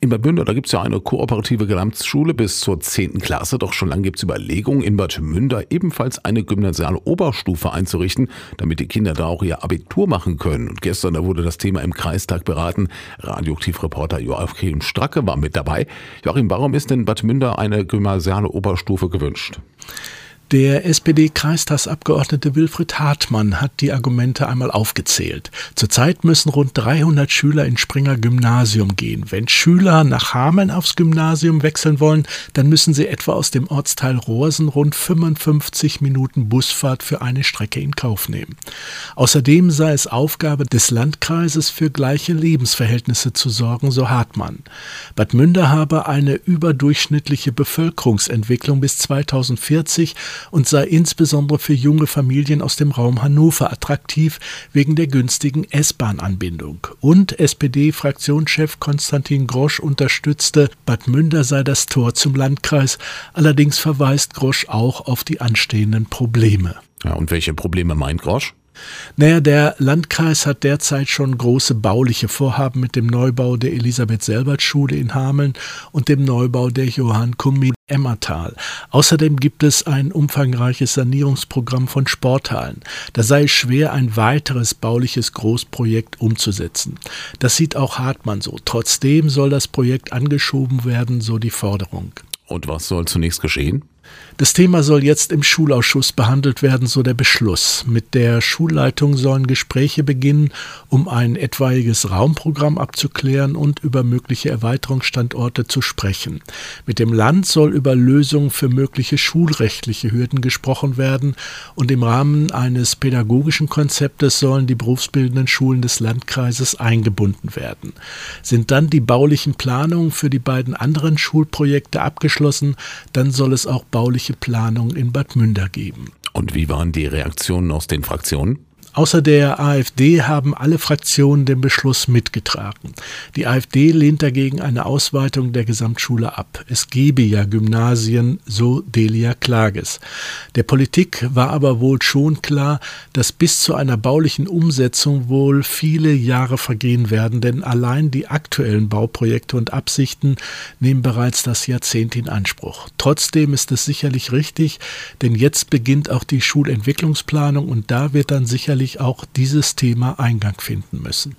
In Bad Münder, da gibt es ja eine kooperative Gesamtschule bis zur 10. Klasse, doch schon lange gibt es Überlegungen, in Bad Münder ebenfalls eine gymnasiale Oberstufe einzurichten, damit die Kinder da auch ihr Abitur machen können. Und gestern, da wurde das Thema im Kreistag beraten. Radioaktivreporter Joachim Stracke war mit dabei. Joachim, warum ist denn Bad Münder eine gymnasiale Oberstufe gewünscht? Der SPD-Kreistagsabgeordnete Wilfried Hartmann hat die Argumente einmal aufgezählt. Zurzeit müssen rund 300 Schüler in Springer Gymnasium gehen. Wenn Schüler nach Hameln aufs Gymnasium wechseln wollen, dann müssen sie etwa aus dem Ortsteil Rohrsen rund 55 Minuten Busfahrt für eine Strecke in Kauf nehmen. Außerdem sei es Aufgabe des Landkreises für gleiche Lebensverhältnisse zu sorgen, so Hartmann. Bad Münder habe eine überdurchschnittliche Bevölkerungsentwicklung bis 2040 und sei insbesondere für junge Familien aus dem Raum Hannover attraktiv wegen der günstigen S-Bahn-Anbindung. Und SPD-Fraktionschef Konstantin Grosch unterstützte, Bad Münder sei das Tor zum Landkreis. Allerdings verweist Grosch auch auf die anstehenden Probleme. Ja, und welche Probleme meint Grosch? Naja, der Landkreis hat derzeit schon große bauliche Vorhaben mit dem Neubau der Elisabeth-Selbert-Schule in Hameln und dem Neubau der Johann Kummi Emmertal. Außerdem gibt es ein umfangreiches Sanierungsprogramm von Sporthallen. Da sei es schwer, ein weiteres bauliches Großprojekt umzusetzen. Das sieht auch Hartmann so. Trotzdem soll das Projekt angeschoben werden, so die Forderung. Und was soll zunächst geschehen? Das Thema soll jetzt im Schulausschuss behandelt werden, so der Beschluss. Mit der Schulleitung sollen Gespräche beginnen, um ein etwaiges Raumprogramm abzuklären und über mögliche Erweiterungsstandorte zu sprechen. Mit dem Land soll über Lösungen für mögliche schulrechtliche Hürden gesprochen werden und im Rahmen eines pädagogischen Konzeptes sollen die berufsbildenden Schulen des Landkreises eingebunden werden. Sind dann die baulichen Planungen für die beiden anderen Schulprojekte abgeschlossen, dann soll es auch bauliche Planung in Bad Münder geben. Und wie waren die Reaktionen aus den Fraktionen? Außer der AfD haben alle Fraktionen den Beschluss mitgetragen. Die AfD lehnt dagegen eine Ausweitung der Gesamtschule ab. Es gebe ja Gymnasien, so Delia Klages. Der Politik war aber wohl schon klar, dass bis zu einer baulichen Umsetzung wohl viele Jahre vergehen werden, denn allein die aktuellen Bauprojekte und Absichten nehmen bereits das Jahrzehnt in Anspruch. Trotzdem ist es sicherlich richtig, denn jetzt beginnt auch die Schulentwicklungsplanung und da wird dann sicherlich auch dieses Thema Eingang finden müssen.